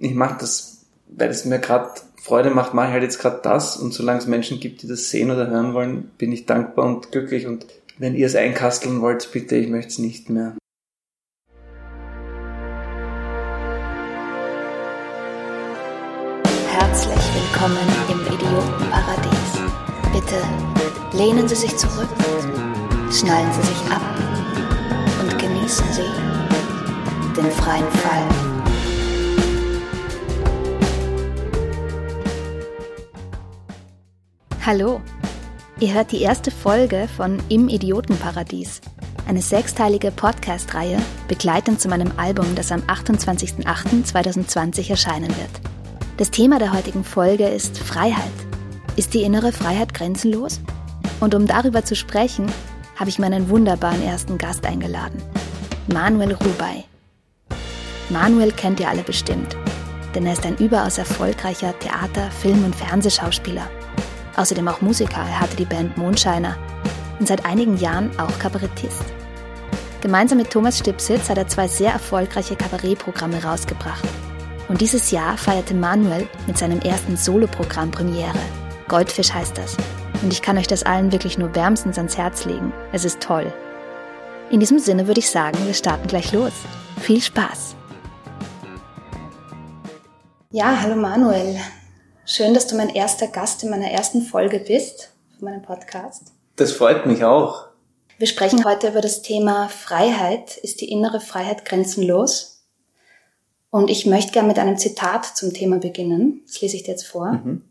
ich mache das, weil es mir gerade Freude macht, mache ich halt jetzt gerade das und solange es Menschen gibt, die das sehen oder hören wollen, bin ich dankbar und glücklich und wenn ihr es einkasteln wollt, bitte, ich möchte es nicht mehr. Herzlich willkommen im Idiotenparadies. Bitte lehnen Sie sich zurück, schnallen Sie sich ab und genießen Sie den freien Fall. Hallo, ihr hört die erste Folge von Im Idiotenparadies, eine sechsteilige Podcast-Reihe begleitend zu meinem Album, das am 28.08.2020 erscheinen wird. Das Thema der heutigen Folge ist Freiheit. Ist die innere Freiheit grenzenlos? Und um darüber zu sprechen, habe ich meinen wunderbaren ersten Gast eingeladen, Manuel Rubai. Manuel kennt ihr alle bestimmt, denn er ist ein überaus erfolgreicher Theater-, Film- und Fernsehschauspieler. Außerdem auch Musiker, er hatte die Band Mondscheiner und seit einigen Jahren auch Kabarettist. Gemeinsam mit Thomas Stipsitz hat er zwei sehr erfolgreiche Kabarettprogramme rausgebracht. Und dieses Jahr feierte Manuel mit seinem ersten Soloprogramm Premiere. Goldfisch heißt das. Und ich kann euch das allen wirklich nur wärmstens ans Herz legen. Es ist toll. In diesem Sinne würde ich sagen, wir starten gleich los. Viel Spaß! Ja, hallo Manuel. Schön, dass du mein erster Gast in meiner ersten Folge bist von meinem Podcast. Das freut mich auch. Wir sprechen heute über das Thema Freiheit. Ist die innere Freiheit grenzenlos? Und ich möchte gerne mit einem Zitat zum Thema beginnen. Das lese ich dir jetzt vor. Mhm.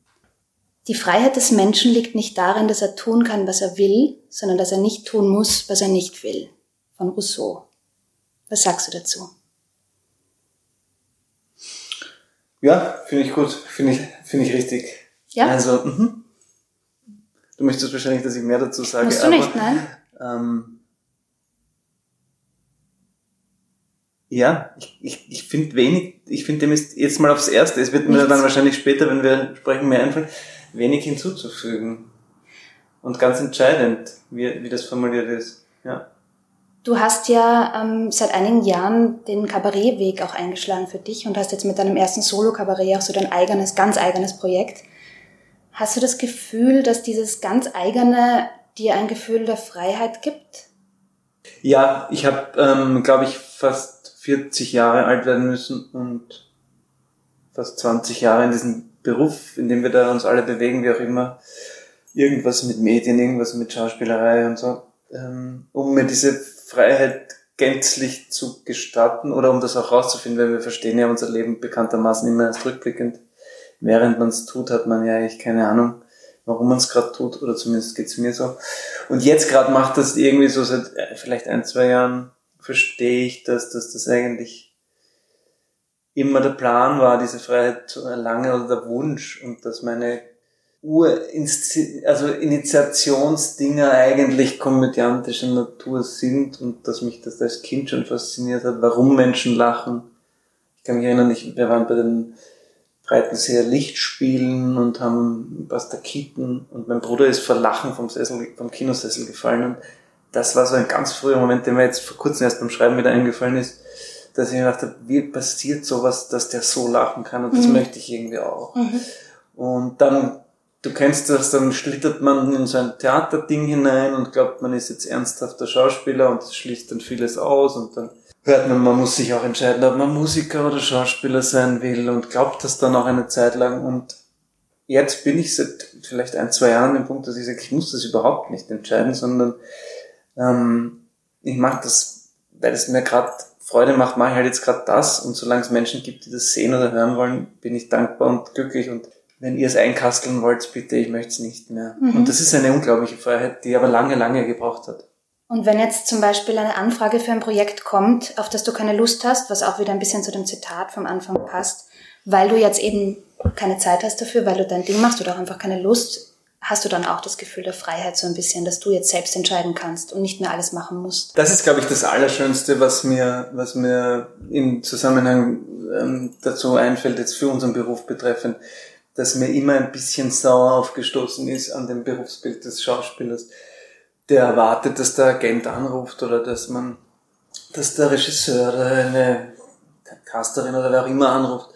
Die Freiheit des Menschen liegt nicht darin, dass er tun kann, was er will, sondern dass er nicht tun muss, was er nicht will. Von Rousseau. Was sagst du dazu? Ja, finde ich gut. Finde ich, finde ich richtig. Ja. Also, mhm. du möchtest wahrscheinlich, dass ich mehr dazu sage. Musst du aber, nicht, nein? Ähm, Ja, ich, ich, ich finde wenig, ich finde dem ist jetzt mal aufs Erste, es wird mir Nichts. dann wahrscheinlich später, wenn wir sprechen, mehr einfallen, wenig hinzuzufügen. Und ganz entscheidend, wie, wie das formuliert ist. Ja. Du hast ja ähm, seit einigen Jahren den Kabarettweg auch eingeschlagen für dich und hast jetzt mit deinem ersten Solo-Kabarett auch so dein eigenes, ganz eigenes Projekt. Hast du das Gefühl, dass dieses ganz eigene dir ein Gefühl der Freiheit gibt? Ja, ich habe, ähm, glaube ich, fast 40 Jahre alt werden müssen und fast 20 Jahre in diesem Beruf, in dem wir da uns alle bewegen, wie auch immer, irgendwas mit Medien, irgendwas mit Schauspielerei und so, ähm, um mir diese Freiheit gänzlich zu gestatten oder um das auch rauszufinden, weil wir verstehen ja unser Leben bekanntermaßen immer erst rückblickend. Während man es tut, hat man ja eigentlich keine Ahnung, warum man es gerade tut, oder zumindest geht's mir so. Und jetzt gerade macht das irgendwie so seit äh, vielleicht ein, zwei Jahren, verstehe ich, dass, dass das eigentlich immer der Plan war, diese Freiheit zu erlangen oder der Wunsch und dass meine Also Initiationsdinger eigentlich komödiantischer Natur sind und dass mich das als Kind schon fasziniert hat, warum Menschen lachen. Ich kann mich erinnern, ich, wir waren bei den Breitenseer Lichtspielen und haben Bastakiten und mein Bruder ist vor Lachen vom Sessel, vom Kinosessel gefallen und das war so ein ganz früher Moment, der mir jetzt vor kurzem erst beim Schreiben wieder eingefallen ist, dass ich mir gedacht habe, wie passiert sowas, dass der so lachen kann und das Mhm. möchte ich irgendwie auch. Und dann, du kennst das, dann schlittert man in so ein Theaterding hinein und glaubt, man ist jetzt ernsthafter Schauspieler und das schließt dann vieles aus und dann hört man, man muss sich auch entscheiden, ob man Musiker oder Schauspieler sein will und glaubt das dann auch eine Zeit lang. Und jetzt bin ich seit vielleicht ein, zwei Jahren an dem Punkt, dass ich sage, ich muss das überhaupt nicht entscheiden, sondern ähm, ich mache das, weil es mir gerade Freude macht, mache ich halt jetzt gerade das. Und solange es Menschen gibt, die das sehen oder hören wollen, bin ich dankbar und glücklich. Und wenn ihr es einkasteln wollt, bitte, ich möchte es nicht mehr. Mhm. Und das ist eine unglaubliche Freiheit, die aber lange, lange gebraucht hat. Und wenn jetzt zum Beispiel eine Anfrage für ein Projekt kommt, auf das du keine Lust hast, was auch wieder ein bisschen zu dem Zitat vom Anfang passt, weil du jetzt eben keine Zeit hast dafür, weil du dein Ding machst oder auch einfach keine Lust, hast du dann auch das Gefühl der Freiheit so ein bisschen, dass du jetzt selbst entscheiden kannst und nicht mehr alles machen musst. Das ist, glaube ich, das Allerschönste, was mir, was mir im Zusammenhang ähm, dazu einfällt, jetzt für unseren Beruf betreffend, dass mir immer ein bisschen sauer aufgestoßen ist an dem Berufsbild des Schauspielers, der erwartet, dass der Agent anruft oder dass man, dass der Regisseur oder eine Casterin oder wer auch immer anruft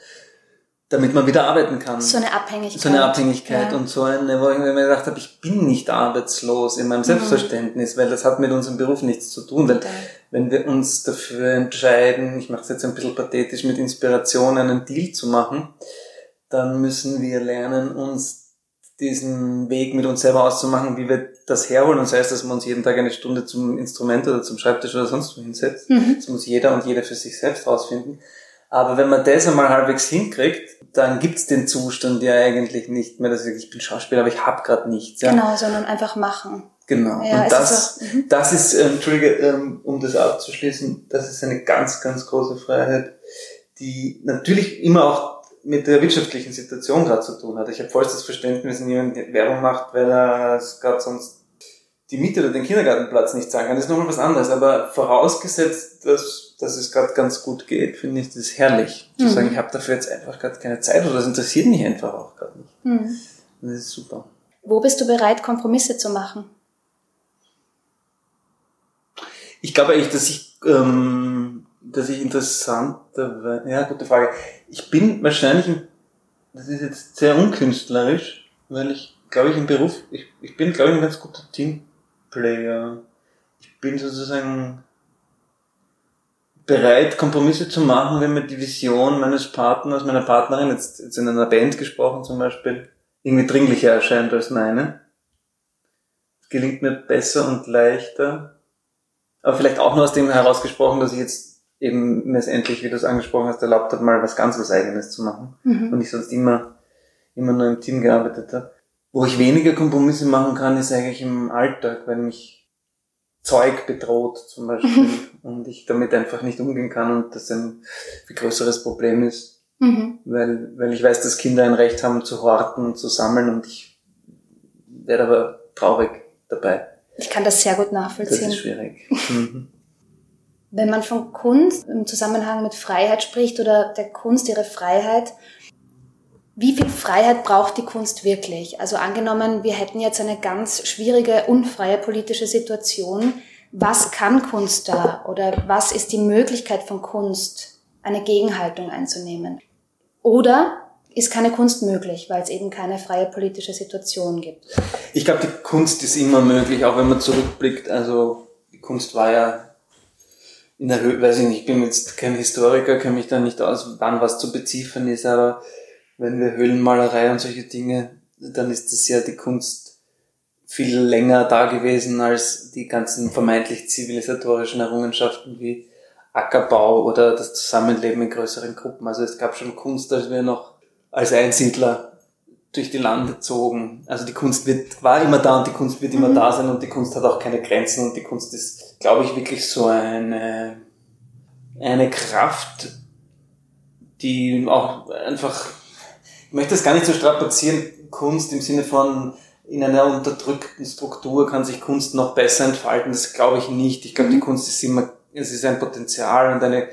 damit man wieder arbeiten kann. So eine Abhängigkeit. So eine Abhängigkeit Ja. und so eine, wo ich mir gedacht habe, ich bin nicht arbeitslos in meinem Selbstverständnis, weil das hat mit unserem Beruf nichts zu tun. Weil wenn wir uns dafür entscheiden, ich mache es jetzt ein bisschen pathetisch, mit Inspiration einen Deal zu machen, dann müssen wir lernen, uns diesen Weg mit uns selber auszumachen, wie wir das herholen. Und sei es, dass man uns jeden Tag eine Stunde zum Instrument oder zum Schreibtisch oder sonst wo hinsetzt. Mhm. Das muss jeder und jede für sich selbst rausfinden. Aber wenn man das einmal halbwegs hinkriegt, dann gibt's den Zustand ja eigentlich nicht mehr, dass ich, ich bin Schauspieler, aber ich hab gerade nichts. Ja? Genau, sondern einfach machen. Genau. Ja, und das, ist auch- mhm. das ist, ähm, Entschuldige, ähm, um das abzuschließen, das ist eine ganz, ganz große Freiheit, die natürlich immer auch mit der wirtschaftlichen Situation gerade zu tun hat. Ich habe vollstes Verständnis, wenn jemand Werbung macht, weil er es gerade sonst die Miete oder den Kindergartenplatz nicht zahlen kann. Das ist nochmal was anderes. Aber vorausgesetzt, dass, dass es gerade ganz gut geht, finde ich das herrlich. Zu Mhm. sagen, ich habe dafür jetzt einfach gerade keine Zeit oder das interessiert mich einfach auch gerade nicht. Mhm. Das ist super. Wo bist du bereit, Kompromisse zu machen? Ich glaube eigentlich, dass ich, ähm, dass ich interessanter, ja, gute Frage. Ich bin wahrscheinlich, ein- das ist jetzt sehr unkünstlerisch, weil ich, glaube ich, im Beruf, ich, ich bin, glaube ich, ein ganz guter Teamplayer. Ich bin sozusagen bereit, Kompromisse zu machen, wenn mir die Vision meines Partners, meiner Partnerin, jetzt, jetzt in einer Band gesprochen zum Beispiel, irgendwie dringlicher erscheint als meine. Es gelingt mir besser und leichter. Aber vielleicht auch nur aus dem herausgesprochen, dass ich jetzt eben mir es endlich, wie du es angesprochen hast, erlaubt habe, mal was ganz was Eigenes zu machen. Mhm. Und ich sonst immer, immer nur im Team gearbeitet habe. Wo ich weniger Kompromisse machen kann, ist eigentlich im Alltag, wenn mich Zeug bedroht zum Beispiel und ich damit einfach nicht umgehen kann und das ein viel größeres Problem ist, Mhm. weil, weil ich weiß, dass Kinder ein Recht haben zu horten und zu sammeln und ich werde aber traurig dabei. Ich kann das sehr gut Das nachvollziehen. ist schwierig. Wenn man von Kunst im Zusammenhang mit Freiheit spricht oder der Kunst ihre Freiheit, wie viel Freiheit braucht die Kunst wirklich? Also angenommen, wir hätten jetzt eine ganz schwierige, unfreie politische Situation. Was kann Kunst da? Oder was ist die Möglichkeit von Kunst, eine Gegenhaltung einzunehmen? Oder ist keine Kunst möglich, weil es eben keine freie politische Situation gibt? Ich glaube, die Kunst ist immer möglich, auch wenn man zurückblickt. Also die Kunst war ja in der Höhe, weiß ich nicht, ich bin jetzt kein Historiker, kenne mich da nicht aus, wann was zu beziffern ist, aber wenn wir Höhlenmalerei und solche Dinge, dann ist das ja die Kunst viel länger da gewesen als die ganzen vermeintlich zivilisatorischen Errungenschaften wie Ackerbau oder das Zusammenleben in größeren Gruppen. Also es gab schon Kunst, als wir noch als Einsiedler durch die Lande zogen. Also die Kunst wird, war immer da und die Kunst wird immer Mhm. da sein und die Kunst hat auch keine Grenzen und die Kunst ist, glaube ich, wirklich so eine, eine Kraft, die auch einfach, ich möchte das gar nicht so strapazieren, Kunst im Sinne von, in einer unterdrückten Struktur kann sich Kunst noch besser entfalten, das glaube ich nicht. Ich glaube, die Mhm. Kunst ist immer, es ist ein Potenzial und eine,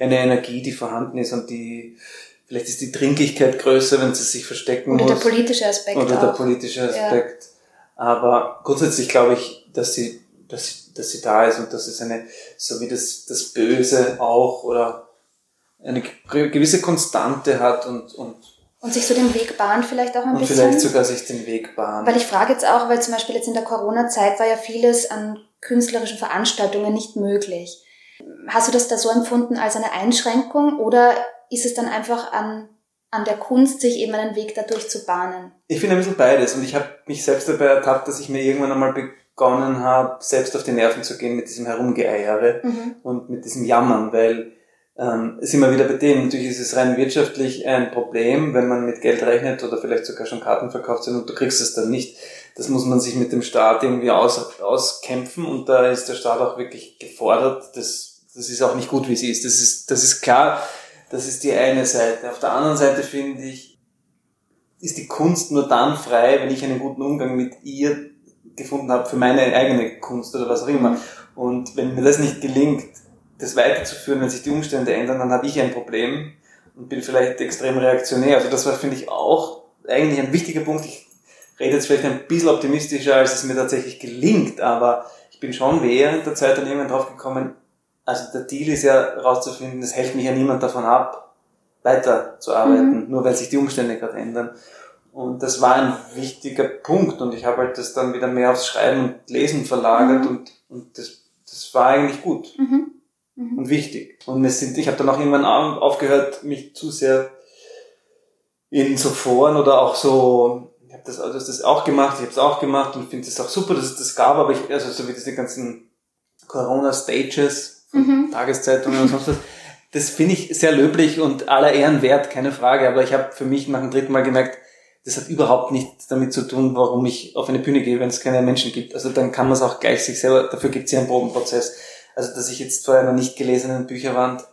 eine Energie, die vorhanden ist und die, vielleicht ist die Dringlichkeit größer, wenn sie sich verstecken Oder muss. der politische Aspekt Oder der auch. politische Aspekt. Aber grundsätzlich glaube ich, dass sie, dass, sie- dass sie da ist und dass es eine, so wie das, das Böse auch oder eine ge- gewisse Konstante hat und, und, Und sich so den Weg bahnt vielleicht auch ein und bisschen. vielleicht sogar sich den Weg bahnt. Weil ich frage jetzt auch, weil zum Beispiel jetzt in der Corona-Zeit war ja vieles an künstlerischen Veranstaltungen nicht möglich. Hast du das da so empfunden als eine Einschränkung oder ist es dann einfach an, an der Kunst, sich eben einen Weg dadurch zu bahnen? Ich finde ein bisschen beides und ich habe mich selbst dabei ertappt, dass ich mir irgendwann einmal begonnen habe, selbst auf die Nerven zu gehen mit diesem Herumgeeiere. Mhm. und mit diesem Jammern, weil ähm, sind wir wieder bei dem, natürlich ist es rein wirtschaftlich ein Problem, wenn man mit Geld rechnet oder vielleicht sogar schon Karten verkauft sind und du kriegst es dann nicht. Das muss man sich mit dem Staat irgendwie aus, auskämpfen und da ist der Staat auch wirklich gefordert. Das, das ist auch nicht gut, wie sie ist. Das ist, das ist klar, das ist die eine Seite. Auf der anderen Seite finde ich, ist die Kunst nur dann frei, wenn ich einen guten Umgang mit ihr gefunden habe für meine eigene Kunst oder was auch immer. Und wenn mir das nicht gelingt, das weiterzuführen, wenn sich die Umstände ändern, dann habe ich ein Problem und bin vielleicht extrem reaktionär. Also das war, finde ich, auch eigentlich ein wichtiger Punkt. Ich rede jetzt vielleicht ein bisschen optimistischer, als es mir tatsächlich gelingt, aber ich bin schon während der Zeit dann irgendwann drauf gekommen, also der Deal ist ja rauszufinden, es hält mich ja niemand davon ab, weiterzuarbeiten, mhm. nur weil sich die Umstände gerade ändern. Und das war ein wichtiger Punkt und ich habe halt das dann wieder mehr aufs Schreiben und Lesen verlagert mhm. und, und das, das war eigentlich gut mhm. mhm. und wichtig. Und wir sind, ich habe dann auch irgendwann aufgehört, mich zu sehr in so Foren oder auch so, ich habe das, also das auch gemacht, ich habe es auch gemacht und finde es auch super, dass es das gab, aber ich, also so wie diese ganzen Corona-Stages mhm. Tageszeitungen und sonst was, das finde ich sehr löblich und aller Ehren wert, keine Frage, aber ich habe für mich nach dem dritten Mal gemerkt, das hat überhaupt nichts damit zu tun, warum ich auf eine Bühne gehe, wenn es keine Menschen gibt. Also dann kann man es auch gleich sich selber, dafür gibt es ja einen Probenprozess. Also dass ich jetzt vor einer nicht gelesenen Bücherwand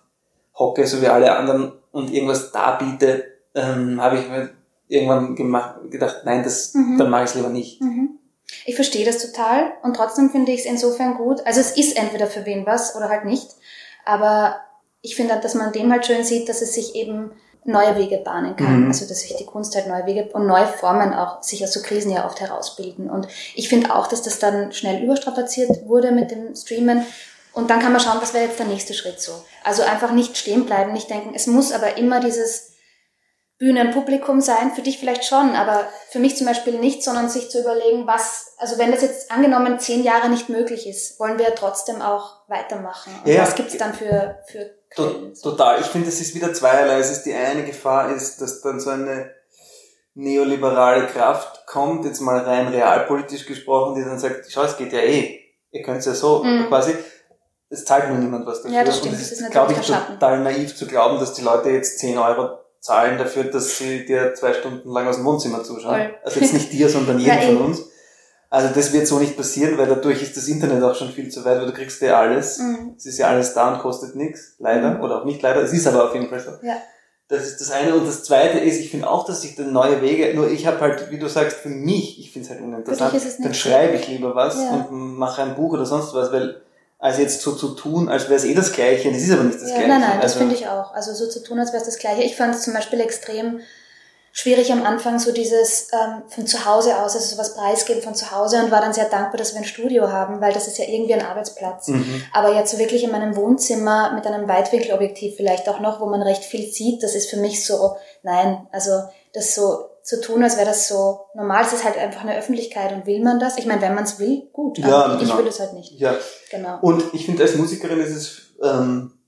hocke, so wie alle anderen, und irgendwas darbiete, ähm, habe ich mir irgendwann gemacht, gedacht, nein, das, mhm. dann mache ich es lieber nicht. Mhm. Ich verstehe das total und trotzdem finde ich es insofern gut. Also es ist entweder für wen was oder halt nicht. Aber ich finde, dass man dem halt schön sieht, dass es sich eben neue Wege bahnen kann. Mhm. Also dass sich die Kunst halt neue Wege und neue Formen auch sich aus so Krisen ja oft herausbilden. Und ich finde auch, dass das dann schnell überstrapaziert wurde mit dem Streamen. Und dann kann man schauen, was wäre jetzt der nächste Schritt so. Also einfach nicht stehen bleiben, nicht denken, es muss aber immer dieses Bühnenpublikum sein, für dich vielleicht schon, aber für mich zum Beispiel nicht, sondern sich zu überlegen, was, also wenn das jetzt angenommen zehn Jahre nicht möglich ist, wollen wir trotzdem auch weitermachen. Und ja, was gibt's dann für, für Quellen? Total. Ich finde, es ist wieder zweierlei. Es ist die eine Gefahr ist, dass dann so eine neoliberale Kraft kommt, jetzt mal rein realpolitisch gesprochen, die dann sagt, schau, es geht ja eh. Ihr könnt es ja so mhm. quasi. Es zahlt nur niemand was dafür. Ja, das stimmt. Und es ist, glaube ich, total naiv zu glauben, dass die Leute jetzt 10 Euro zahlen dafür, dass sie dir zwei Stunden lang aus dem Wohnzimmer zuschauen. Voll. Also jetzt nicht dir, sondern jedem ja, von uns. Also das wird so nicht passieren, weil dadurch ist das Internet auch schon viel zu weit, weil du kriegst ja alles. Mhm. Es ist ja alles da und kostet nichts, leider. Mhm. Oder auch nicht leider, es ist aber auf jeden Fall so. Ja. Das ist das eine. Und das zweite ist, ich finde auch, dass sich da neue Wege, nur ich habe halt, wie du sagst, für mich, ich finde es halt uninteressant, dann schreibe ich lieber was ja. und mache ein Buch oder sonst was, weil als jetzt so zu tun, als wäre es eh das Gleiche. Das ist aber nicht das ja, Gleiche. Nein, nein, das also, finde ich auch. Also so zu tun, als wäre es das Gleiche. Ich fand es zum Beispiel extrem schwierig am Anfang, so dieses ähm, von zu Hause aus, also sowas preisgeben von zu Hause und war dann sehr dankbar, dass wir ein Studio haben, weil das ist ja irgendwie ein Arbeitsplatz. Mhm. Aber jetzt so wirklich in meinem Wohnzimmer mit einem Weitwinkelobjektiv vielleicht auch noch, wo man recht viel sieht, das ist für mich so, nein, also das so zu tun, als wäre das so normal. Es ist halt einfach eine Öffentlichkeit und will man das? Ich meine, wenn man es will, gut. Ja, aber genau. ich will es halt nicht. Ja. Genau. Und ich finde, als Musikerin ist es ähm,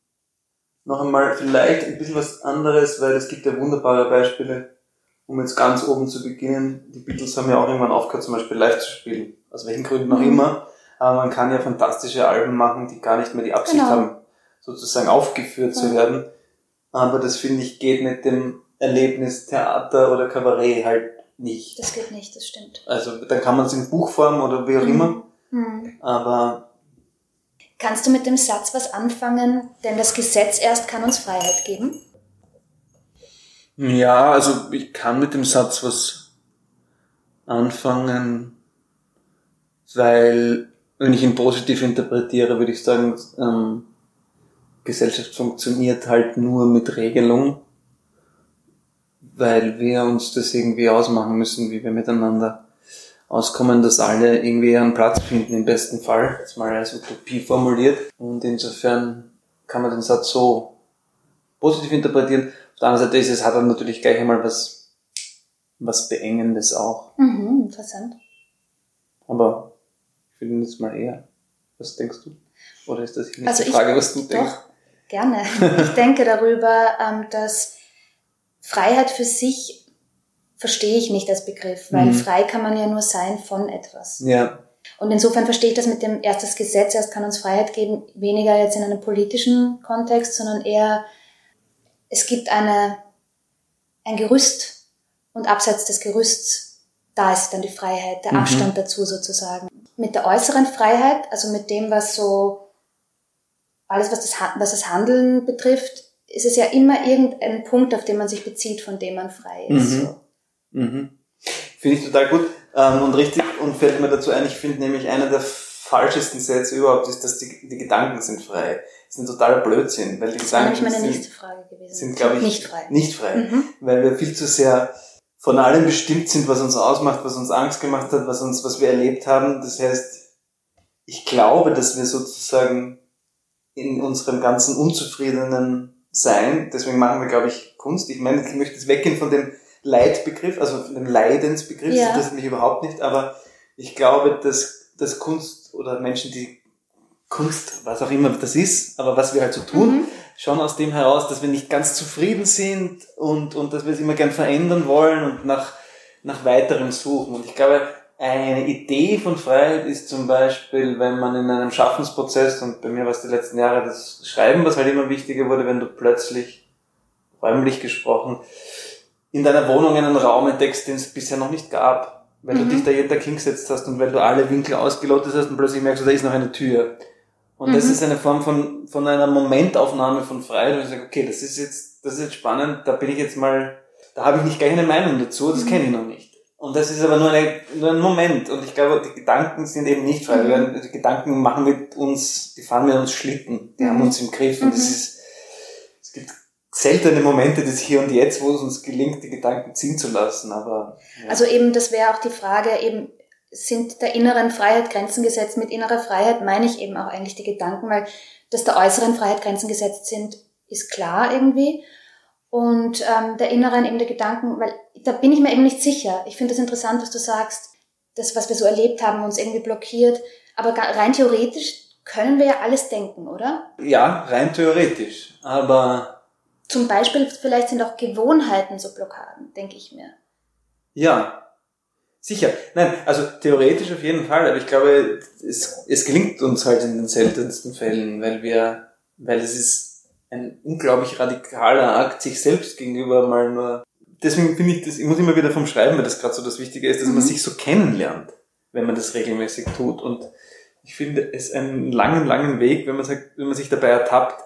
noch einmal vielleicht ein bisschen was anderes, weil es gibt ja wunderbare Beispiele, um jetzt ganz oben zu beginnen. Die Beatles haben ja auch irgendwann aufgehört, zum Beispiel live zu spielen. Aus welchen Gründen auch mhm. immer. Aber man kann ja fantastische Alben machen, die gar nicht mehr die Absicht genau. haben, sozusagen aufgeführt ja. zu werden. Aber das finde ich geht mit dem Erlebnis Theater oder Kabarett halt nicht. Das geht nicht, das stimmt. Also dann kann man es in Buchform oder wie auch mhm. immer. Mhm. Aber Kannst du mit dem Satz was anfangen, denn das Gesetz erst kann uns Freiheit geben? Ja, also ich kann mit dem Satz was anfangen, weil wenn ich ihn positiv interpretiere, würde ich sagen, ähm, Gesellschaft funktioniert halt nur mit Regelung weil wir uns das irgendwie ausmachen müssen, wie wir miteinander auskommen, dass alle irgendwie ihren Platz finden, im besten Fall, jetzt mal als Utopie formuliert. Und insofern kann man den Satz so positiv interpretieren. Der anderen Seite ist es, hat er natürlich gleich einmal was, was Beengendes auch. Mhm, interessant. Aber ich finde jetzt mal eher. Was denkst du? Oder ist das nicht also die Frage, ich, was du denkst? Doch, gerne. Ich denke darüber, ähm, dass Freiheit für sich verstehe ich nicht als Begriff, weil mhm. frei kann man ja nur sein von etwas. Ja. Und insofern verstehe ich das mit dem erstes Gesetz, erst kann uns Freiheit geben, weniger jetzt in einem politischen Kontext, sondern eher, es gibt eine, ein Gerüst und abseits des Gerüsts, da ist dann die Freiheit, der mhm. Abstand dazu sozusagen. Mit der äußeren Freiheit, also mit dem, was so, alles, was das, was das Handeln betrifft, ist es ja immer irgendein Punkt, auf den man sich bezieht, von dem man frei ist. Mhm. So. Mhm. Finde ich total gut ähm, und richtig und fällt mir dazu ein, ich finde nämlich einer der falschesten Sätze überhaupt ist, dass die, die Gedanken sind frei. Das ist ein totaler Blödsinn, weil die das Gedanken meine sind, nächste Frage gewesen. sind, glaube ich, nicht frei. Nicht frei, mhm. weil wir viel zu sehr von allem bestimmt sind, was uns ausmacht, was uns Angst gemacht hat, was uns, was wir erlebt haben. Das heißt, ich glaube, dass wir sozusagen in unserem ganzen unzufriedenen sein. Deswegen machen wir, glaube ich, Kunst. Ich meine, ich möchte jetzt weggehen von dem Leidbegriff, also von dem Leidensbegriff, ja. das interessiert mich überhaupt nicht, aber ich glaube, dass, dass Kunst oder Menschen, die Kunst, was auch immer das ist, aber was wir halt so tun, mhm. schon aus dem heraus, dass wir nicht ganz zufrieden sind und, und dass wir es immer gern verändern wollen und nach, nach weiterem suchen. Und ich glaube, eine Idee von Freiheit ist zum Beispiel, wenn man in einem Schaffensprozess, und bei mir war es die letzten Jahre das Schreiben, was halt immer wichtiger wurde, wenn du plötzlich, räumlich gesprochen, in deiner Wohnung einen Raum entdeckst, den es bisher noch nicht gab. Weil mhm. du dich da jeden Tag hingesetzt hast und weil du alle Winkel ausgelotet hast und plötzlich merkst du, da ist noch eine Tür. Und mhm. das ist eine Form von, von einer Momentaufnahme von Freiheit, wo ich sage, okay, das ist jetzt, das ist jetzt spannend, da bin ich jetzt mal, da habe ich nicht gleich eine Meinung dazu, das mhm. kenne ich noch nicht. Und das ist aber nur, eine, nur ein Moment. Und ich glaube, die Gedanken sind eben nicht frei. Mhm. Die Gedanken machen mit uns, die fahren mit uns Schlitten. Die mhm. haben uns im Griff. Und das mhm. ist, seltene Momente des Hier und Jetzt, wo es uns gelingt, die Gedanken ziehen zu lassen. Aber ja. also eben, das wäre auch die Frage, eben sind der inneren Freiheit Grenzen gesetzt. Mit innerer Freiheit meine ich eben auch eigentlich die Gedanken, weil dass der äußeren Freiheit Grenzen gesetzt sind, ist klar irgendwie. Und ähm, der inneren eben der Gedanken, weil da bin ich mir eben nicht sicher. Ich finde das interessant, was du sagst. Das, was wir so erlebt haben, uns irgendwie blockiert. Aber rein theoretisch können wir ja alles denken, oder? Ja, rein theoretisch. Aber zum Beispiel, vielleicht sind auch Gewohnheiten so Blockaden, denke ich mir. Ja, sicher. Nein, also theoretisch auf jeden Fall, aber ich glaube, es, es gelingt uns halt in den seltensten Fällen, weil wir, weil es ist ein unglaublich radikaler Akt, sich selbst gegenüber mal nur. Deswegen finde ich das, ich muss immer wieder vom Schreiben, weil das gerade so das Wichtige ist, dass mhm. man sich so kennenlernt, wenn man das regelmäßig tut. Und ich finde es einen langen, langen Weg, wenn man sagt, wenn man sich dabei ertappt,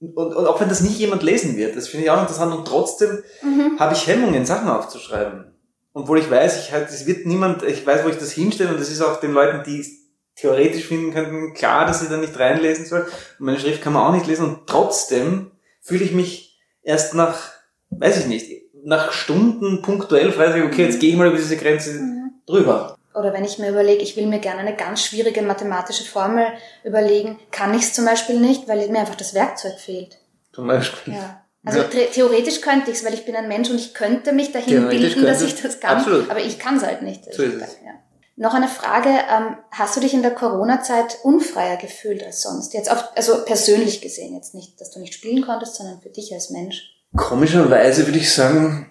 und, und auch wenn das nicht jemand lesen wird, das finde ich auch interessant und trotzdem mhm. habe ich Hemmungen, Sachen aufzuschreiben. Obwohl ich weiß, ich halt, es wird niemand, ich weiß, wo ich das hinstelle und das ist auch den Leuten, die es theoretisch finden könnten, klar, dass sie da nicht reinlesen soll. Und meine Schrift kann man auch nicht lesen und trotzdem fühle ich mich erst nach, weiß ich nicht, nach Stunden punktuell frei, okay, jetzt gehe ich mal über diese Grenze mhm. drüber. Oder wenn ich mir überlege, ich will mir gerne eine ganz schwierige mathematische Formel überlegen, kann ich es zum Beispiel nicht, weil mir einfach das Werkzeug fehlt. Zum Beispiel. Ja. Also ja. theoretisch könnte ich es, weil ich bin ein Mensch und ich könnte mich dahin bilden, dass ich das kann. Absolut. Aber ich kann es halt nicht. So ist es. Ja. Noch eine Frage, ähm, hast du dich in der Corona-Zeit unfreier gefühlt als sonst? Jetzt auf, also persönlich gesehen, jetzt nicht, dass du nicht spielen konntest, sondern für dich als Mensch. Komischerweise würde ich sagen,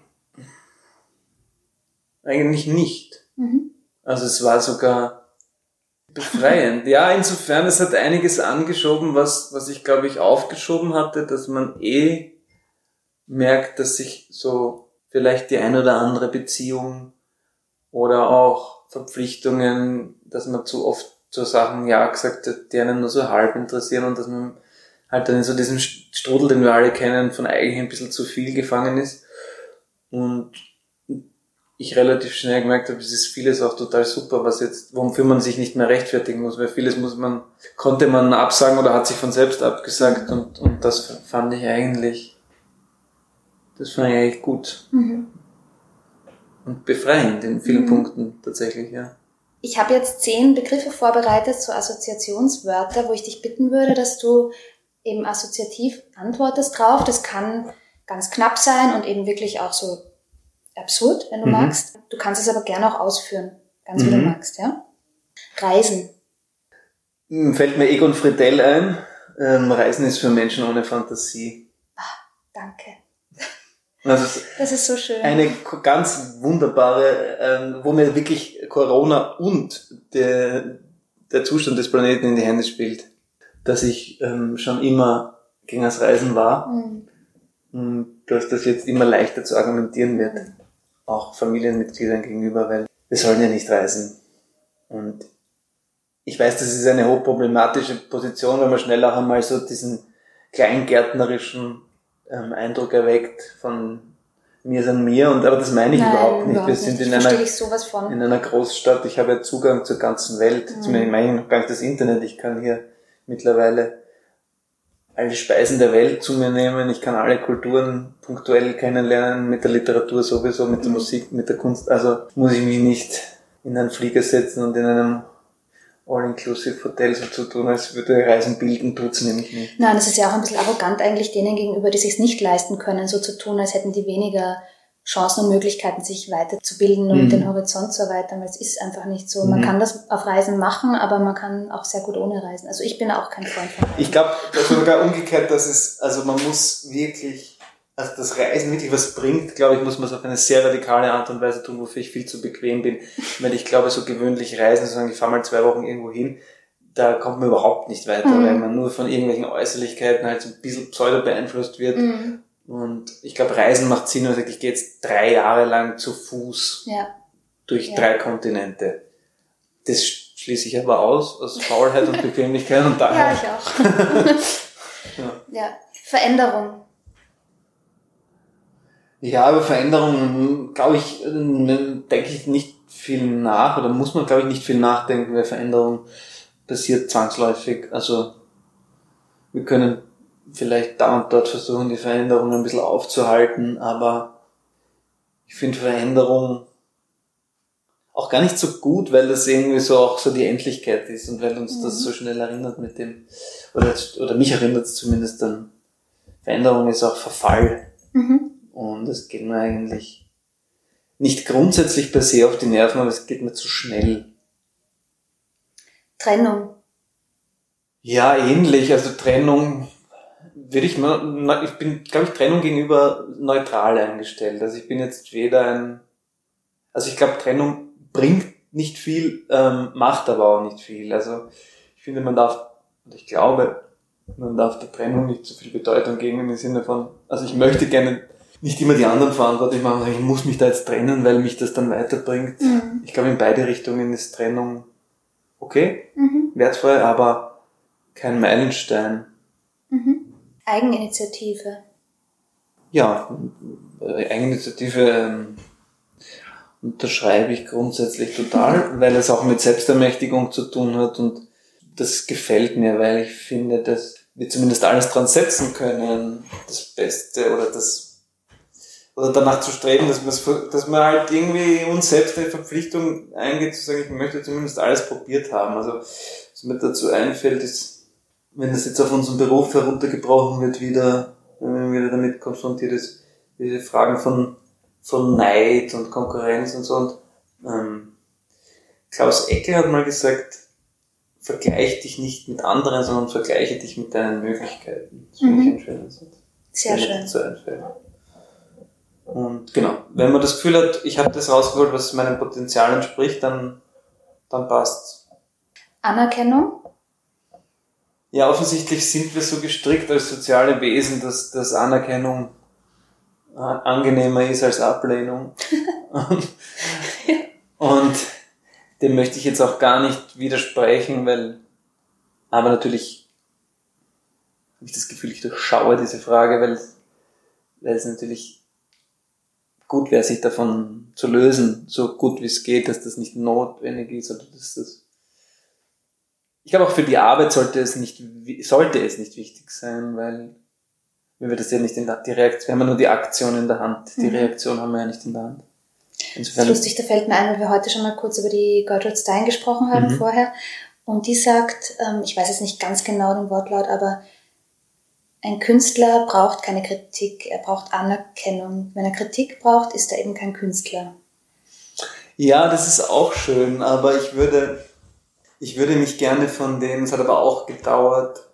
eigentlich nicht. Mhm. Also es war sogar befreiend. ja, insofern, es hat einiges angeschoben, was, was ich glaube ich aufgeschoben hatte, dass man eh merkt, dass sich so vielleicht die eine oder andere Beziehung oder auch Verpflichtungen, dass man zu oft zu Sachen Ja gesagt hat, die einen nur so halb interessieren und dass man halt dann in so diesem Strudel, den wir alle kennen, von eigentlich ein bisschen zu viel gefangen ist. Und ich relativ schnell gemerkt habe, es ist vieles auch total super, was jetzt, wofür man sich nicht mehr rechtfertigen muss, weil vieles muss man, konnte man absagen oder hat sich von selbst abgesagt und, und das fand ich eigentlich, das fand ich eigentlich gut. Mhm. Und befreiend in vielen mhm. Punkten tatsächlich, ja. Ich habe jetzt zehn Begriffe vorbereitet, so Assoziationswörter, wo ich dich bitten würde, dass du eben assoziativ antwortest drauf. Das kann ganz knapp sein und eben wirklich auch so absurd, wenn du mhm. magst. Du kannst es aber gerne auch ausführen, ganz wie mhm. du magst, ja? Reisen. Hm, fällt mir Egon Friedel ein. Ähm, Reisen ist für Menschen ohne Fantasie. Ah, danke. Also das ist so schön. Eine ganz wunderbare, ähm, wo mir wirklich Corona und der, der Zustand des Planeten in die Hände spielt. Dass ich ähm, schon immer gegen das Reisen war. Mhm. Und dass das jetzt immer leichter zu argumentieren wird. Mhm auch Familienmitgliedern gegenüber, weil wir sollen ja nicht reisen. Und ich weiß, das ist eine hochproblematische Position, weil man schnell auch einmal so diesen kleingärtnerischen ähm, Eindruck erweckt von mir sind mir und aber das meine ich Nein, überhaupt nicht. Wir sind in einer, in einer Großstadt, ich habe ja Zugang zur ganzen Welt. Mhm. Zumindest meine ich noch gar nicht das Internet, ich kann hier mittlerweile alle Speisen der Welt zu mir nehmen. Ich kann alle Kulturen punktuell kennenlernen, mit der Literatur sowieso, mit der mhm. Musik, mit der Kunst. Also muss ich mich nicht in einen Flieger setzen und in einem All-Inclusive-Hotel so zu tun, als würde Reisen bilden, tut's nämlich nicht. Nein, das ist ja auch ein bisschen arrogant eigentlich denen gegenüber, die sich nicht leisten können, so zu tun, als hätten die weniger Chancen und Möglichkeiten, sich weiterzubilden und mhm. den Horizont zu erweitern, weil es ist einfach nicht so. Man mhm. kann das auf Reisen machen, aber man kann auch sehr gut ohne Reisen. Also ich bin auch kein Freund von Reisen. Ich glaube sogar umgekehrt, dass es, also man muss wirklich also das Reisen wirklich was bringt, glaube ich, muss man es auf eine sehr radikale Art und Weise tun, wofür ich viel zu bequem bin. Weil ich glaube, so gewöhnlich reisen, so sagen, ich fahre mal zwei Wochen irgendwo hin, da kommt man überhaupt nicht weiter, mhm. weil man nur von irgendwelchen Äußerlichkeiten halt so ein bisschen pseudo beeinflusst wird. Mhm. Und ich glaube, Reisen macht Sinn, wenn man sagt, ich gehe jetzt drei Jahre lang zu Fuß ja. durch ja. drei Kontinente. Das schließe ich aber aus, aus Faulheit und Bequemlichkeit und daher. Ja, ich auch. ja. ja. Veränderung ja, über Veränderungen, glaube ich, denke ich nicht viel nach oder muss man, glaube ich, nicht viel nachdenken, weil Veränderung passiert zwangsläufig. Also wir können vielleicht da und dort versuchen, die Veränderung ein bisschen aufzuhalten, aber ich finde Veränderung auch gar nicht so gut, weil das irgendwie so auch so die Endlichkeit ist und weil uns mhm. das so schnell erinnert mit dem, oder, oder mich erinnert es zumindest dann, Veränderung ist auch Verfall. Mhm. Und es geht mir eigentlich nicht grundsätzlich per se auf die Nerven, aber es geht mir zu schnell. Trennung. Ja, ähnlich. Also Trennung würde ich mal, ich bin, glaube ich, Trennung gegenüber neutral eingestellt. Also ich bin jetzt weder ein, also ich glaube, Trennung bringt nicht viel, ähm, macht aber auch nicht viel. Also ich finde, man darf, und ich glaube, man darf der Trennung nicht zu viel Bedeutung geben im Sinne von, also ich möchte gerne nicht immer die anderen verantwortlich machen, ich muss mich da jetzt trennen, weil mich das dann weiterbringt. Mhm. Ich glaube, in beide Richtungen ist Trennung okay, mhm. wertvoll, aber kein Meilenstein. Eigeninitiative. Ja, Eigeninitiative ähm, unterschreibe ich grundsätzlich total, weil es auch mit Selbstermächtigung zu tun hat und das gefällt mir, weil ich finde, dass wir zumindest alles dran setzen können, das Beste oder das oder danach zu streben, dass, dass man halt irgendwie uns selbst eine Verpflichtung eingeht, zu sagen, ich möchte zumindest alles probiert haben. Also, was mir dazu einfällt, ist, wenn das jetzt auf unseren Beruf heruntergebrochen wird, wieder, wenn man wieder damit konfrontiert ist, diese Fragen von, von Neid und Konkurrenz und so. Und, ähm, Klaus Ecke hat mal gesagt, vergleich dich nicht mit anderen, sondern vergleiche dich mit deinen Möglichkeiten. Das finde mhm. ich ein schöner Satz. Sehr schön. Einfällt. Und genau, wenn man das Gefühl hat, ich habe das rausgeholt, was meinem Potenzial entspricht, dann, dann passt's. Anerkennung? Ja, offensichtlich sind wir so gestrickt als soziale Wesen, dass, dass Anerkennung äh, angenehmer ist als Ablehnung. Und dem möchte ich jetzt auch gar nicht widersprechen, weil, aber natürlich habe ich das Gefühl, ich durchschaue diese Frage, weil, weil es natürlich gut wäre, sich davon zu lösen, so gut wie es geht, dass das nicht notwendig ist oder dass das ich glaube auch für die Arbeit sollte es nicht sollte es nicht wichtig sein, weil wenn wir das ja nicht in der die Reaktion, wir haben ja nur die Aktion in der Hand, die mhm. Reaktion haben wir ja nicht in der Hand. Insofern, das ist lustig, da fällt mir ein, weil wir heute schon mal kurz über die Gertrude Stein gesprochen haben mhm. vorher. Und die sagt, ähm, ich weiß jetzt nicht ganz genau den Wortlaut, aber ein Künstler braucht keine Kritik, er braucht Anerkennung. Wenn er Kritik braucht, ist er eben kein Künstler. Ja, das ist auch schön, aber ich würde, ich würde mich gerne von dem, es hat aber auch gedauert,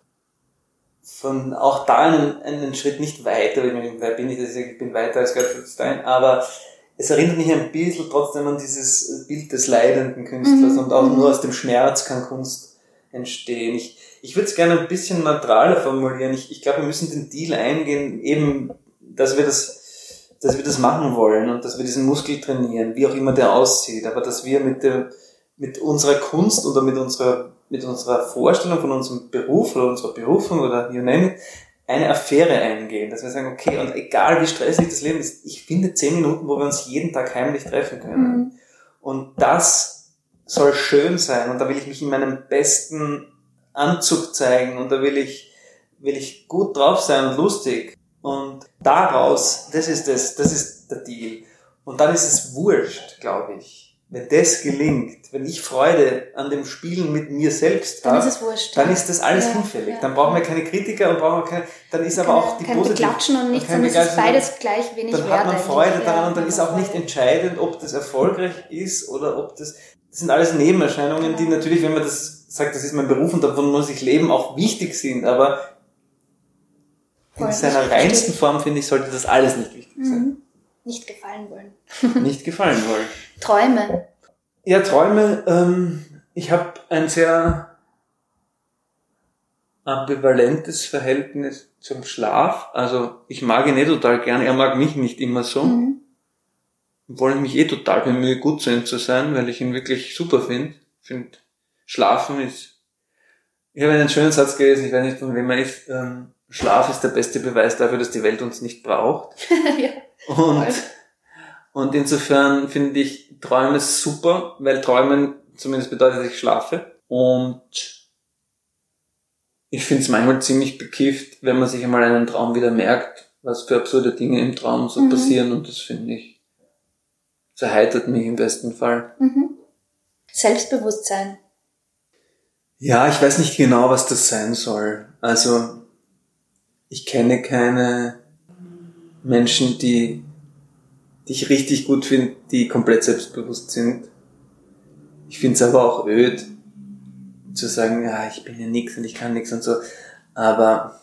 von auch da einen, einen Schritt nicht weiter, wer bin ich, ich bin weiter als Gertrude Stein, aber es erinnert mich ein bisschen trotzdem an dieses Bild des leidenden Künstlers mhm. und auch nur aus dem Schmerz kann Kunst entstehen. Ich, ich würde es gerne ein bisschen neutraler formulieren. Ich, ich glaube, wir müssen den Deal eingehen, eben, dass wir das, dass wir das machen wollen und dass wir diesen Muskel trainieren, wie auch immer der aussieht, aber dass wir mit der, mit unserer Kunst oder mit unserer, mit unserer Vorstellung von unserem Beruf oder unserer Berufung oder you name it, eine Affäre eingehen, dass wir sagen, okay, und egal wie stressig das Leben ist, ich finde zehn Minuten, wo wir uns jeden Tag heimlich treffen können. Mhm. Und das soll schön sein und da will ich mich in meinem besten Anzug zeigen und da will ich, will ich gut drauf sein und lustig. Und daraus, das ist das, das ist der Deal. Und dann ist es wurscht, glaube ich, wenn das gelingt, wenn ich Freude an dem Spielen mit mir selbst Dann habe, ist es wurscht. dann ist das alles Ja, hinfällig. ja. Dann brauchen wir keine Kritiker und brauchen wir keine, dann ist aber auch die positive. Beklatschen und nichts, sondern es ist Beklatschen, beides gleich wenig Dann hat man. Freude daran und dann ist auch nicht entscheidend, ob das erfolgreich ist oder ob das, das sind alles Nebenerscheinungen, die Genau. natürlich, wenn man das sagt, das ist mein Beruf und davon muss ich leben, auch wichtig sind, aber in seiner reinsten Form, finde ich, sollte das alles nicht wichtig sein. Mhm. Nicht gefallen wollen. Nicht gefallen wollen. Träume. Ja, Träume. Ähm, ich habe ein sehr ambivalentes Verhältnis zum Schlaf. Also ich mag ihn eh total gern. Er mag mich nicht immer so. Mhm. Obwohl ich mich eh total bemühe, gut zu ihm zu sein, weil ich ihn wirklich super finde. Ich finde, Schlafen ist... Ich habe einen schönen Satz gelesen, ich weiß nicht, von wem er ist. Ähm, Schlaf ist der beste Beweis dafür, dass die Welt uns nicht braucht. ja. Und, und insofern finde ich Träume super, weil Träumen zumindest bedeutet, dass ich schlafe. Und ich finde es manchmal ziemlich bekifft, wenn man sich einmal einen Traum wieder merkt, was für absurde Dinge im Traum so Mhm. passieren. Und das finde ich, das erheitert mich im besten Fall. Mhm. Selbstbewusstsein. Ja, ich weiß nicht genau, was das sein soll. Also, ich kenne keine Menschen, die, die ich richtig gut finde, die komplett selbstbewusst sind. Ich finde es aber auch öd, zu sagen, ja, ich bin ja nix und ich kann nix und so. Aber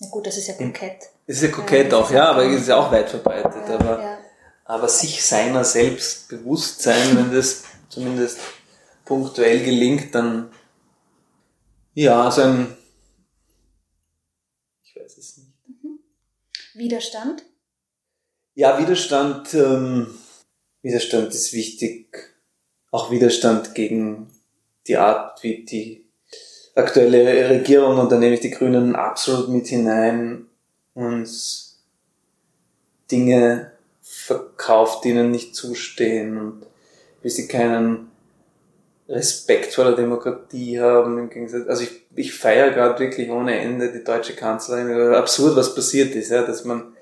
Na gut, das ist ja kokett. es ist ja kokett Ja, auch, ja, aber es ist ja auch weit verbreitet. Ja, aber, ja. aber sich seiner selbst bewusst sein, wenn das zumindest punktuell gelingt, dann ja, so ein ich weiß es nicht. Widerstand. Ja, Widerstand, ähm, Widerstand ist wichtig. Auch Widerstand gegen die Art, wie die aktuelle Regierung, und da nehme ich die Grünen absolut mit hinein, uns Dinge verkauft, die ihnen nicht zustehen und wie sie keinen Respekt vor der Demokratie haben. Im Gegensatz, also ich, ich feiere gerade wirklich ohne Ende die deutsche Kanzlerin. Absurd, was passiert ist, ja, dass man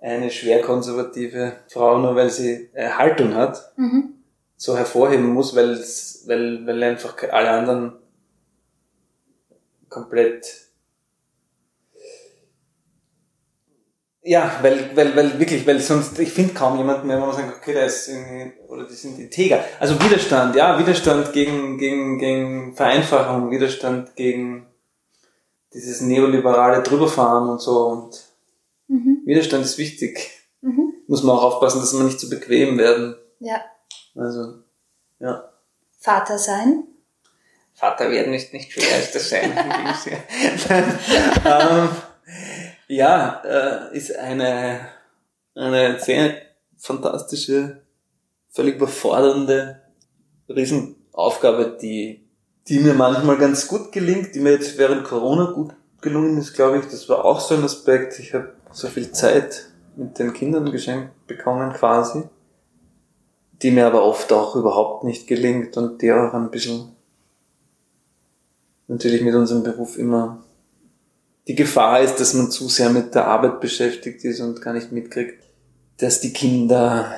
eine schwer konservative Frau, nur weil sie äh, Haltung hat, Mhm. so hervorheben muss, weil, weil, weil einfach alle anderen komplett ja, weil, weil, weil wirklich, weil sonst, ich finde kaum jemanden mehr, wo man sagt, okay, der ist irgendwie, oder die sind integer. Also Widerstand, ja, Widerstand gegen, gegen, gegen Vereinfachung, Widerstand gegen dieses neoliberale Drüberfahren und so und Mhm. Widerstand ist wichtig. Mhm. Muss man auch aufpassen, dass man nicht zu bequem werden. Ja. Also, ja. Vater sein. Vater werden ist nicht schwer, ist das sein. ähm, ja, äh, ist eine, eine sehr fantastische, völlig überfordernde Riesenaufgabe, die, die mir manchmal ganz gut gelingt, die mir jetzt während Corona gut gelungen ist, glaube ich. Das war auch so ein Aspekt. Ich habe so viel Zeit mit den Kindern geschenkt bekommen quasi, die mir aber oft auch überhaupt nicht gelingt und die auch ein bisschen natürlich mit unserem Beruf immer die Gefahr ist, dass man zu sehr mit der Arbeit beschäftigt ist und gar nicht mitkriegt, dass die Kinder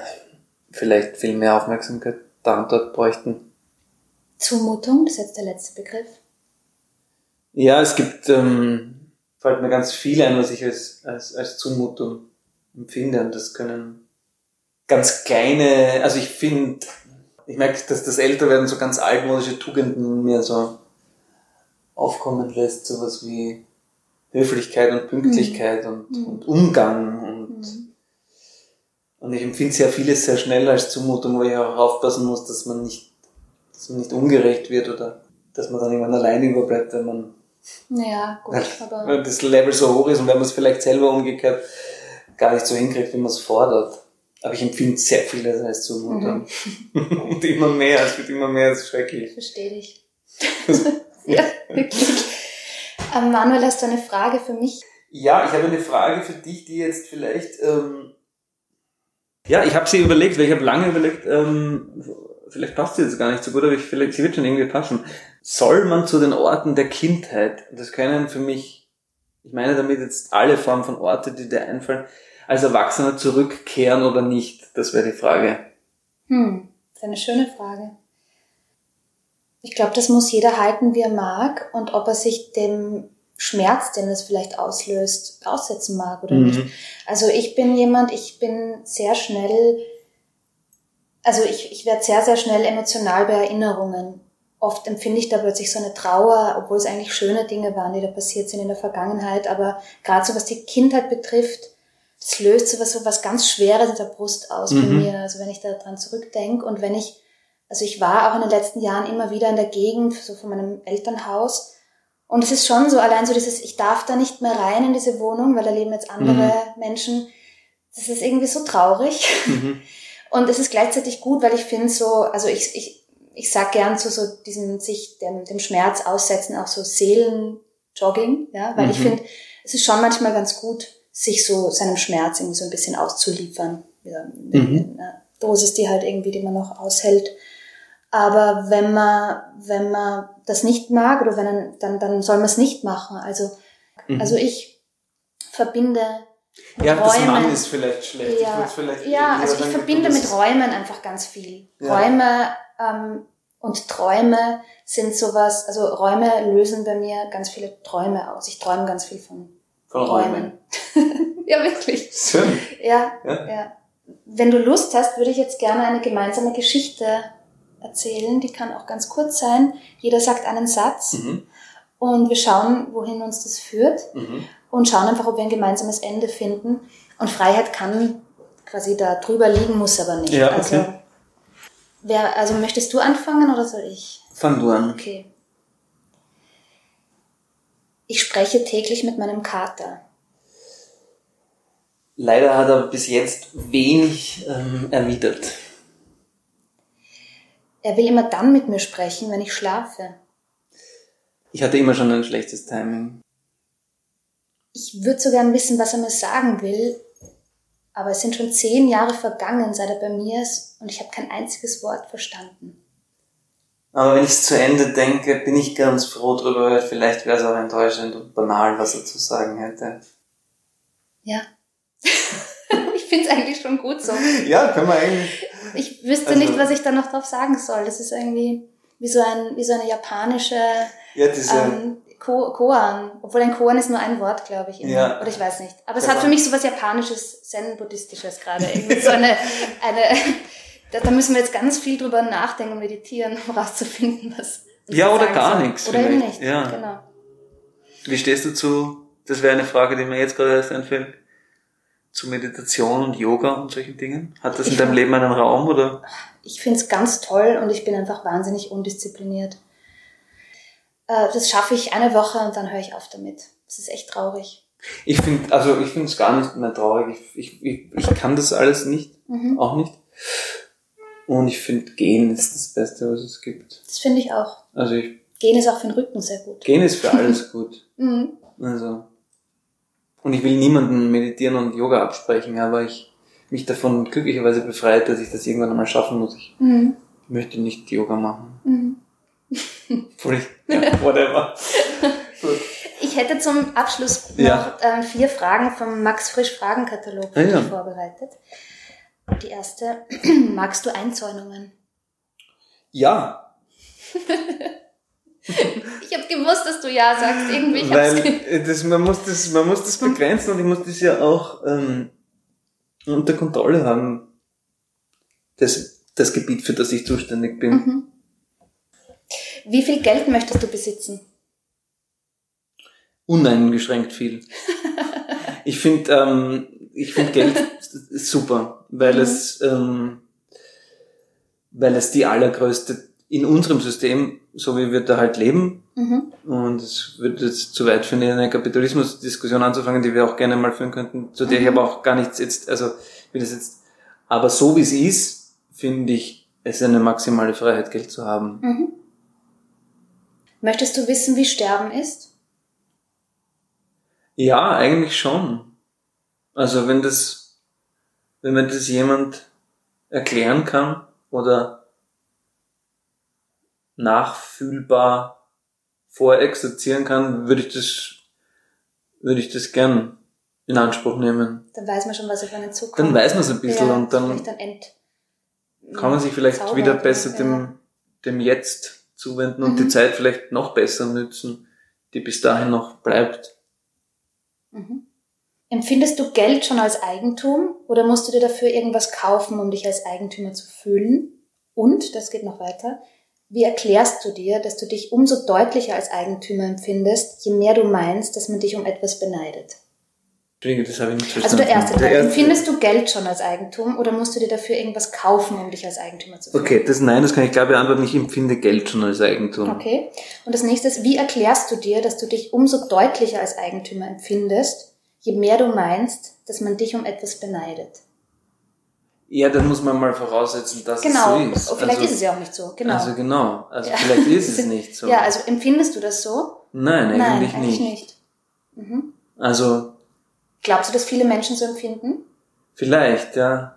vielleicht viel mehr Aufmerksamkeit da und dort bräuchten. Zumutung, das ist jetzt der letzte Begriff. Ja, es gibt, ähm, fällt mir ganz viel ein, was ich als, als, als Zumutung empfinde und das können ganz kleine, also ich finde, ich merke, dass das Älterwerden so ganz altmodische Tugenden in mir so aufkommen lässt, sowas wie Höflichkeit und Pünktlichkeit und, Mhm. und Umgang und, Mhm. und ich empfinde sehr vieles sehr schnell als Zumutung, wo ich auch aufpassen muss, dass man nicht, dass man nicht ungerecht wird oder dass man dann irgendwann alleine überbleibt, wenn man Naja, gut, aber wenn das Level so hoch ist und wenn man es vielleicht selber umgekehrt gar nicht so hinkriegt, wie man es fordert. Aber ich empfinde sehr vieles als Zumutung. und immer mehr, es wird immer mehr, es ist schrecklich. ich verstehe dich. ja, wirklich. Ähm, Manuel, hast du eine Frage für mich? Ja, ich habe eine Frage für dich, die jetzt vielleicht. Ähm ja, ich habe sie überlegt, weil ich habe lange überlegt, ähm, vielleicht passt sie jetzt gar nicht so gut, aber ich, vielleicht, sie wird schon irgendwie passen. Soll man zu den Orten der Kindheit, das können für mich, ich meine damit jetzt alle Formen von Orte, die dir einfallen, als Erwachsener zurückkehren oder nicht? Das wäre die Frage. Hm. ist eine schöne Frage. Ich glaube, das muss jeder halten, wie er mag und ob er sich dem Schmerz, den es vielleicht auslöst, aussetzen mag oder mhm. nicht. Also ich bin jemand, ich bin sehr schnell, also ich, ich werde sehr, sehr schnell emotional bei Erinnerungen. Oft empfinde ich da plötzlich so eine Trauer, obwohl es eigentlich schöne Dinge waren, die da passiert sind in der Vergangenheit. Aber gerade so was die Kindheit betrifft, das löst so was, so was ganz Schweres in der Brust aus mhm. bei mir. Also wenn ich da dran zurückdenke und wenn ich also ich war auch in den letzten Jahren immer wieder in der Gegend, so von meinem Elternhaus. Und es ist schon so, allein so dieses, ich darf da nicht mehr rein in diese Wohnung, weil da leben jetzt andere mhm. Menschen. Das ist irgendwie so traurig. Mhm. Und es ist gleichzeitig gut, weil ich finde so, also ich, ich, ich sag gern zu so diesem sich dem, dem Schmerz aussetzen, auch so Seelenjogging, ja, weil mhm. ich finde, es ist schon manchmal ganz gut, sich so seinem Schmerz irgendwie so ein bisschen auszuliefern. Ja, mhm. eine Dosis, die halt irgendwie, die man noch aushält. Aber wenn man, wenn man das nicht mag oder wenn dann, dann soll man es nicht machen. Also, mhm. also ich verbinde ja, Räumen, das Mann ist vielleicht schlecht. Ja, vielleicht ja also ich verbinde mit Räumen einfach ganz viel. Ja. Räume ähm, und Träume sind sowas, also Räume lösen bei mir ganz viele Träume aus. Ich träume ganz viel von, von Räumen. Räumen. ja, wirklich. Schön. Ja, ja, ja. Wenn du Lust hast, würde ich jetzt gerne eine gemeinsame Geschichte erzählen. Die kann auch ganz kurz sein. Jeder sagt einen Satz mhm. und wir schauen, wohin uns das führt mhm. und schauen einfach, ob wir ein gemeinsames Ende finden. Und Freiheit kann quasi da drüber liegen, muss aber nicht. Ja, okay. Also, wer, also möchtest du anfangen oder soll ich? Fang du an. Okay. Ich spreche täglich mit meinem Kater. Leider hat er bis jetzt wenig ähm, erwidert. Er will immer dann mit mir sprechen, wenn ich schlafe. Ich hatte immer schon ein schlechtes Timing. Ich würde so gern wissen, was er mir sagen will, aber es sind schon zehn Jahre vergangen, seit er bei mir ist, und ich habe kein einziges Wort verstanden. Aber wenn ich es zu Ende denke, bin ich ganz froh drüber. Vielleicht wäre es auch enttäuschend und banal, was er zu sagen hätte. Ja. ich finde es eigentlich schon gut so. Ja, können wir eigentlich ich wüsste also, nicht, was ich da noch drauf sagen soll. Das ist irgendwie wie so, ein, wie so eine japanische ja, diese, ähm, Ko Koan. Obwohl ein Koan ist nur ein Wort, glaube ich. Ja. Oder ich weiß nicht. Aber es hat für mich so was Japanisches, Zen-Buddhistisches gerade. Irgendwie so eine, eine da, müssen wir jetzt ganz viel drüber nachdenken und meditieren, um rauszufinden, was. ja, oder gar soll. nichts. Oder eben nicht. Ja. Genau. Wie stehst du zu? Das wäre eine Frage, die mir jetzt gerade erst einfällt zu Meditation und Yoga und solchen Dingen? Hat das in deinem Leben einen Raum oder? Ich finde es ganz toll und ich bin einfach wahnsinnig undiszipliniert. Äh, das schaffe ich eine Woche und dann höre ich auf damit. Das ist echt traurig. Ich finde, also ich finde es gar nicht mehr traurig. Ich, ich, ich, kann das alles nicht, mhm. auch nicht. Und ich finde, gehen ist das Beste, was es gibt. Das finde ich auch. Also ich, gehen ist auch für den Rücken sehr gut. Gehen ist für alles gut. mhm. Also und ich will niemanden meditieren und Yoga absprechen, aber ich mich davon glücklicherweise befreit, dass ich das irgendwann einmal schaffen muss. Ich mhm. möchte nicht Yoga machen. Mhm. ja, whatever. Ich hätte zum Abschluss noch ja. äh, vier Fragen vom Max Frisch Fragenkatalog ah, ja. vorbereitet. Die erste, magst du Einzäunungen? Ja. Ich habe gewusst, dass du ja sagst. Irgendwie Weil das, man, muss das, man muss das begrenzen und ich muss das ja auch ähm, unter Kontrolle haben. Das, das Gebiet, für das ich zuständig bin. Mhm. Wie viel Geld möchtest du besitzen? Uneingeschränkt viel. ich finde ähm, ich find Geld super, weil mhm. es ähm, weil es die allergrößte in unserem System, so wie wir da halt leben, mhm. und es wird jetzt zu weit führen, eine Kapitalismusdiskussion anzufangen, die wir auch gerne mal führen könnten, zu der mhm. ich aber auch gar nichts jetzt, also will das jetzt, aber so wie es ist, finde ich es eine maximale Freiheit, Geld zu haben. Mhm. Möchtest du wissen, wie Sterben ist? Ja, eigentlich schon. Also wenn das, wenn mir das jemand erklären kann oder nachfühlbar vorexerzieren kann, würde ich das, würde ich das gern in Anspruch nehmen. Dann weiß man schon, was auf einen zukommt. Dann weiß man es ein bisschen ja, und dann. dann kann man sich vielleicht zaubert, wieder besser ja. dem, dem Jetzt zuwenden und Mhm. die Zeit vielleicht noch besser nützen, die bis dahin noch bleibt. Mhm. Empfindest du Geld schon als Eigentum oder musst du dir dafür irgendwas kaufen, um dich als Eigentümer zu fühlen? Und, das geht noch weiter, wie erklärst du dir, dass du dich umso deutlicher als Eigentümer empfindest, je mehr du meinst, dass man dich um etwas beneidet? Das habe ich nicht Also verstanden. der erste Teil. erste- Empfindest du Geld schon als Eigentum oder musst du dir dafür irgendwas kaufen, um dich als Eigentümer zu fühlen? Okay, das Nein, das kann ich klar beantworten. Ich empfinde Geld schon als Eigentum. Okay. Und das nächste ist, wie erklärst du dir, dass du dich umso deutlicher als Eigentümer empfindest, je mehr du meinst, dass man dich um etwas beneidet? Ja, dann muss man mal voraussetzen, dass Genau. es so ist. Vielleicht also, ist es ja auch nicht so. Genau. Also genau. Also Ja. vielleicht ist es nicht so. Ja, also empfindest du das so? Nein, eigentlich Nein, eigentlich nicht. nicht. Mhm. Also Glaubst du, dass viele Menschen so empfinden? vielleicht, ja.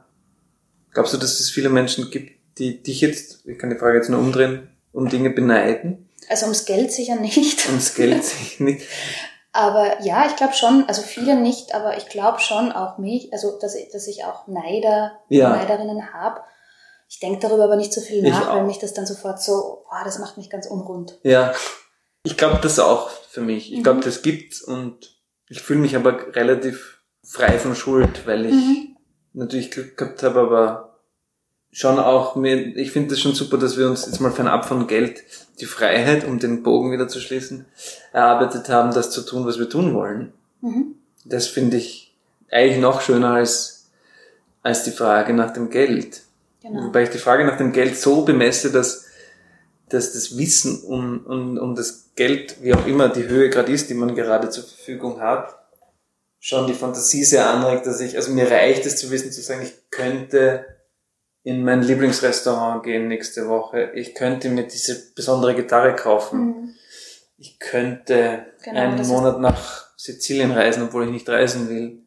Glaubst du, dass es viele Menschen gibt, die dich jetzt, ich kann die Frage jetzt nur umdrehen, um Dinge beneiden? Also ums Geld sicher nicht. Ums Geld sich nicht. Aber ja, ich glaube schon, also viele nicht, aber ich glaube schon auch mich, also dass ich, dass ich auch Neider, Ja. Neiderinnen habe. Ich denke darüber aber nicht so viel nach, weil mich das dann sofort so, boah, das macht mich ganz unrund. Ja. Ich glaube das auch für mich. Ich Mhm. glaube, das gibt's und ich fühle mich aber relativ frei von Schuld, weil ich Mhm. natürlich Glück gehabt habe, aber schon auch mir, ich finde das schon super, dass wir uns jetzt mal fernab von Geld die Freiheit, um den Bogen wieder zu schließen, erarbeitet haben, das zu tun, was wir tun wollen. Mhm. Das finde ich eigentlich noch schöner als, als die Frage nach dem Geld. Genau. Wobei ich die Frage nach dem Geld so bemesse, dass, dass das Wissen um, um, um das Geld, wie auch immer die Höhe gerade ist, die man gerade zur Verfügung hat, schon die Fantasie sehr anregt, dass ich, also mir reicht es zu wissen, zu sagen, ich könnte in mein Lieblingsrestaurant gehen nächste Woche, ich könnte mir diese besondere Gitarre kaufen, Mhm. ich könnte Genau, einen Monat nach Sizilien reisen, obwohl ich nicht reisen will.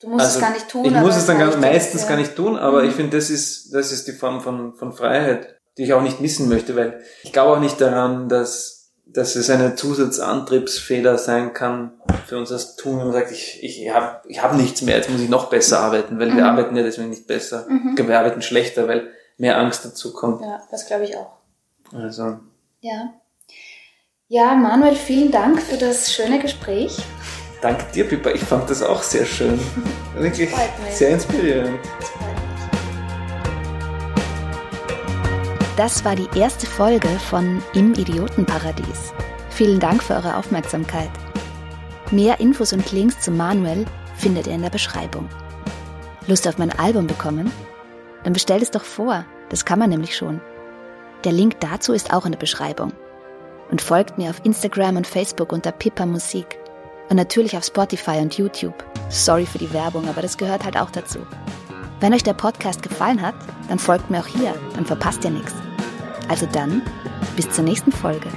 Du musst Also, es gar nicht tun. Ich muss es dann gar, meistens ja. gar nicht tun, aber Mhm. ich finde, das ist, das ist die Form von, von Freiheit, die ich auch nicht missen möchte, weil ich glaube auch nicht daran, dass, dass es eine Zusatzantriebsfeder sein kann für uns das Tun, wenn man sagt, ich, ich habe ich hab nichts mehr, jetzt muss ich noch besser arbeiten, weil wir Mhm. arbeiten ja deswegen nicht besser. Mhm. Wir arbeiten schlechter, weil mehr Angst dazu kommt. Ja, das glaube ich auch. Also, Ja. Ja, Manuel, vielen Dank für das schöne Gespräch. danke dir, Pippa. Ich fand das auch sehr schön. Wirklich sehr inspirierend. Das war die erste Folge von Im Idiotenparadies. Vielen Dank für eure Aufmerksamkeit. Mehr Infos und Links zu Manuel findet ihr in der Beschreibung. Lust auf mein Album bekommen? Dann bestellt es doch vor, das kann man nämlich schon. Der Link dazu ist auch in der Beschreibung. Und folgt mir auf Instagram und Facebook unter Pippa Musik. Und natürlich auf Spotify und YouTube. Sorry für die Werbung, aber das gehört halt auch dazu. Wenn euch der Podcast gefallen hat, dann folgt mir auch hier, dann verpasst ihr nichts. Also dann, bis zur nächsten Folge.